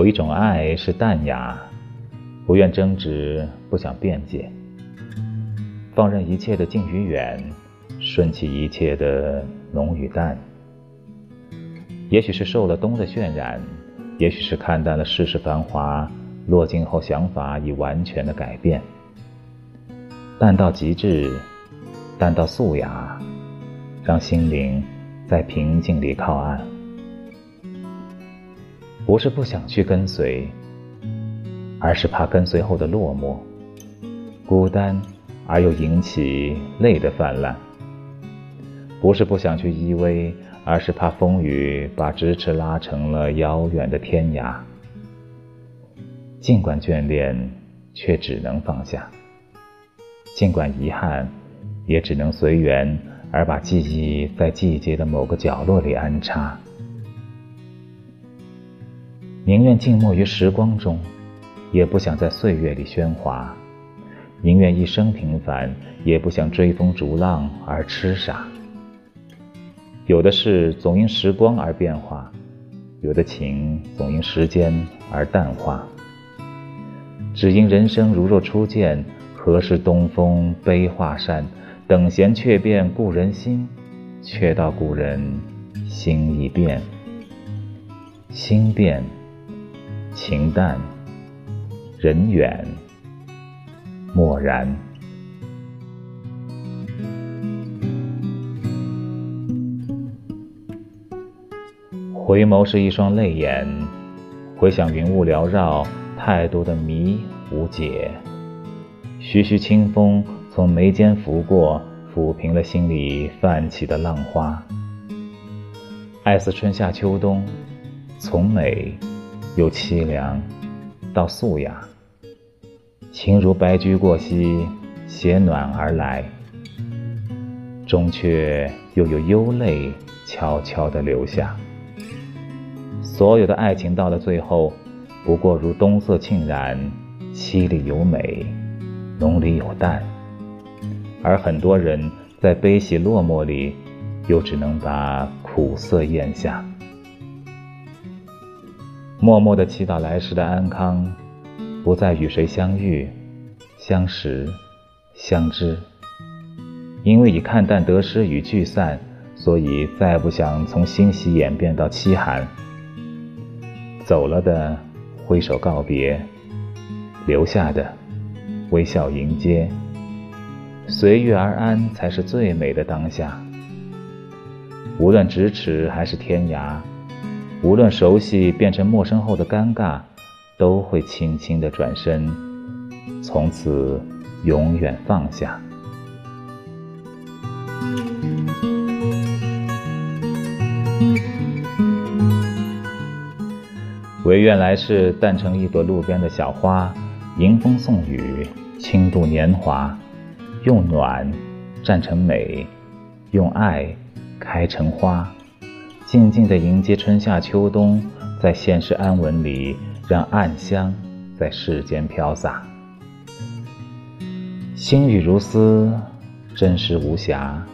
有一种爱是淡雅，不愿争执，不想辩解，放任一切的近与远，顺其一切的浓与淡。也许是受了冬的渲染，也许是看淡了世事繁华，落尽后想法已完全的改变。淡到极致，淡到素雅，让心灵在平静里靠岸。不是不想去跟随，而是怕跟随后的落寞、孤单，而又引起泪的泛滥。不是不想去依偎。而是怕风雨把咫尺拉成了遥远的天涯。尽管眷恋，却只能放下；尽管遗憾，也只能随缘，而把记忆在季节的某个角落里安插。宁愿静默于时光中，也不想在岁月里喧哗；宁愿一生平凡，也不想追风逐浪而痴傻。有的事总因时光而变化，有的情总因时间而淡化。只因人生如若初见，何事东风悲画扇？等闲却变故人心，却道故人心已变。心变，情淡，人远，默然。回眸是一双泪眼，回想云雾缭绕，太多的谜无解。徐徐清风从眉间拂过，抚平了心里泛起的浪花。爱似春夏秋冬，从美又凄凉到素雅。情如白驹过隙，携暖而来，终却又有幽泪悄悄地流下。所有的爱情到了最后，不过如冬色沁然，凄里有美，浓里有淡。而很多人在悲喜落寞里，又只能把苦涩咽下，默默的祈祷来世的安康，不再与谁相遇、相识、相知。因为已看淡得失与聚散，所以再不想从欣喜演变到凄寒。走了的挥手告别，留下的微笑迎接。随遇而安才是最美的当下。无论咫尺还是天涯，无论熟悉变成陌生后的尴尬，都会轻轻的转身，从此永远放下。唯愿来世淡成一朵路边的小花，迎风送雨，轻度年华，用暖绽成美，用爱开成花，静静地迎接春夏秋冬，在现实安稳里，让暗香在世间飘洒。心语如丝，真实无瑕；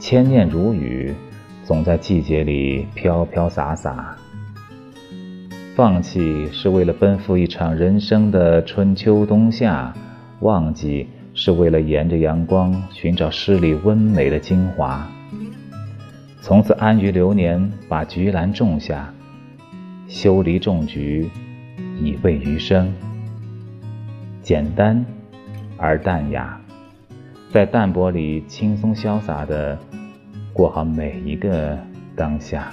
千念如雨，总在季节里飘飘洒洒。放弃是为了奔赴一场人生的春秋冬夏，忘记是为了沿着阳光寻找诗里温美的精华。从此安于流年，把菊兰种下，修篱种菊，以慰余生。简单而淡雅，在淡泊里轻松潇洒的过好每一个当下。